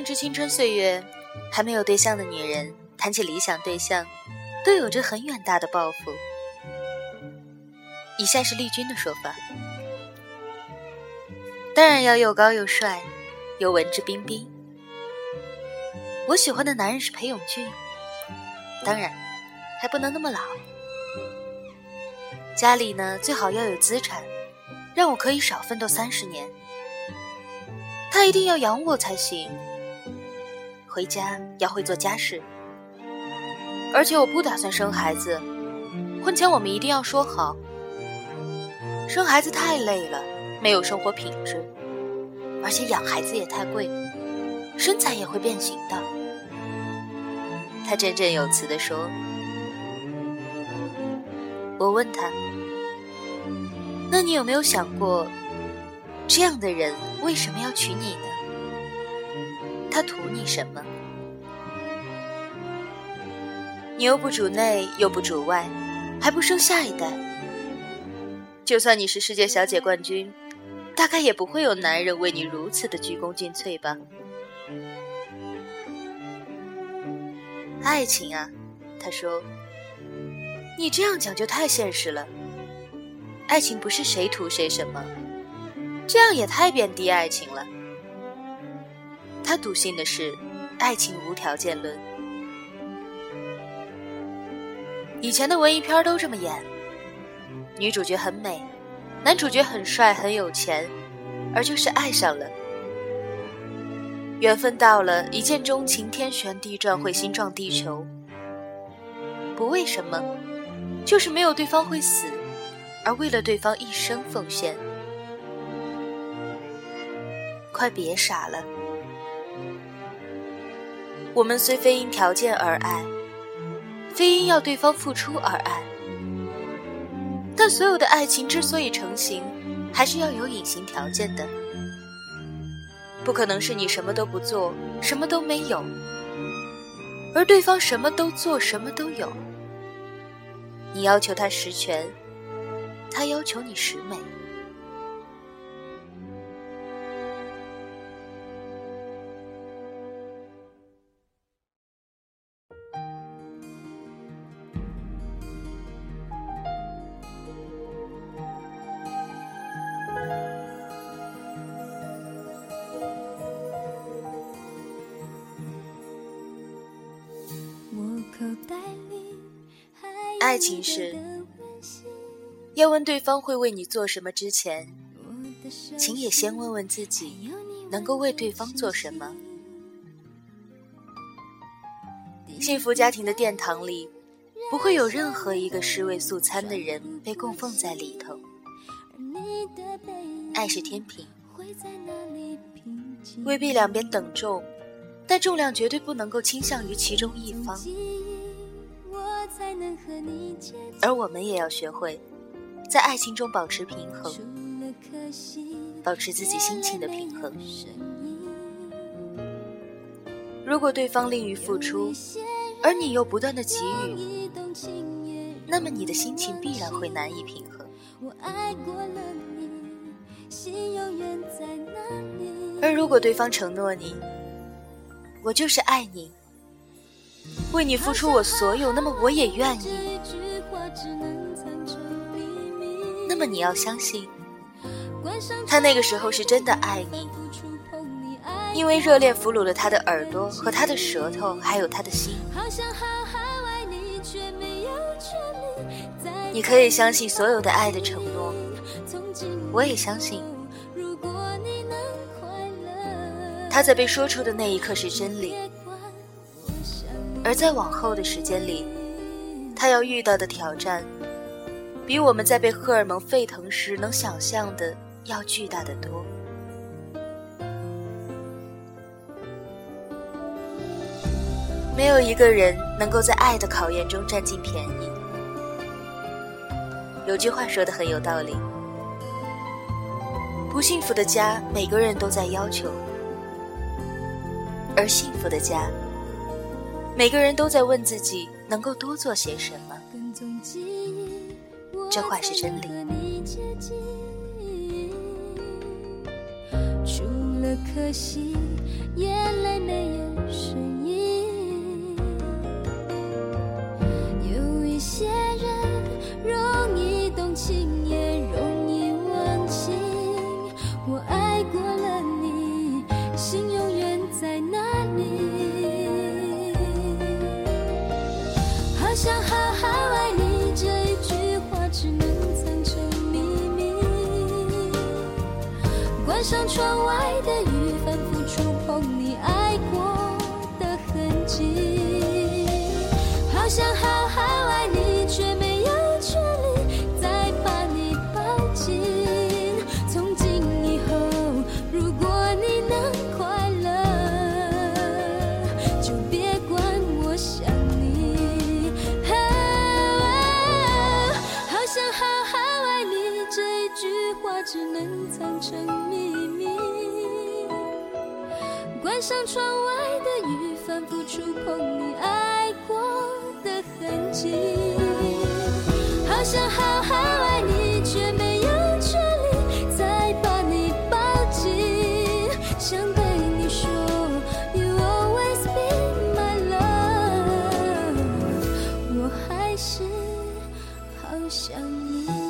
正值青春岁月，还没有对象的女人谈起理想对象，都有着很远大的抱负。以下是丽君的说法：当然要又高又帅，又文质彬彬。我喜欢的男人是裴勇俊，当然还不能那么老。家里呢最好要有资产，让我可以少奋斗三十年。他一定要养我才行，回家要会做家事，而且我不打算生孩子，婚前我们一定要说好。生孩子太累了，没有生活品质，而且养孩子也太贵，身材也会变形的。他振振有词地说。我问他：“那你有没有想过，这样的人为什么要娶你呢？他图你什么？你又不主内，又不主外，还不生下一代。”就算你是世界小姐冠军，大概也不会有男人为你如此的鞠躬尽瘁吧？爱情啊，他说，你这样讲就太现实了。爱情不是谁图谁什么，这样也太贬低爱情了。他笃信的是，爱情无条件论。以前的文艺片都这么演。女主角很美，男主角很帅很有钱，而就是爱上了。缘分到了，一见钟情，天旋地转，会心撞地球。不为什么，就是没有对方会死，而为了对方一生奉献。快别傻了，我们虽非因条件而爱，非因要对方付出而爱。但所有的爱情之所以成型，还是要有隐形条件的。不可能是你什么都不做，什么都没有，而对方什么都做，什么都有。你要求他十全，他要求你十美。爱情是要问对方会为你做什么之前，请也先问问自己能够为对方做什么。幸福家庭的殿堂里，不会有任何一个尸位素餐的人被供奉在里头。爱是天平，未必两边等重，但重量绝对不能够倾向于其中一方。而我们也要学会，在爱情中保持平衡，保持自己心情的平衡。如果对方利于付出，而你又不断的给予，那么你的心情必然会难以平衡。而如果对方承诺你，我就是爱你。为你付出我所有，那么我也愿意。那么你要相信，他那个时候是真的爱你，因为热恋俘虏了他的耳朵和他的舌头，还有他的心。你可以相信所有的爱的承诺，我也相信，他在被说出的那一刻是真理。而在往后的时间里，他要遇到的挑战，比我们在被荷尔蒙沸腾时能想象的要巨大的多。没有一个人能够在爱的考验中占尽便宜。有句话说的很有道理：不幸福的家，每个人都在要求；而幸福的家。每个人都在问自己能够多做些什么，这话是真理。除了可惜，眼泪没有声音。想好好爱你，这一句话只能藏成秘密。关上窗外的雨，藏成秘密。关上窗外的雨，反复触碰你爱过的痕迹。好想好好爱你，却没有权利再把你抱紧。想对你说，You always be my love，我还是好想你。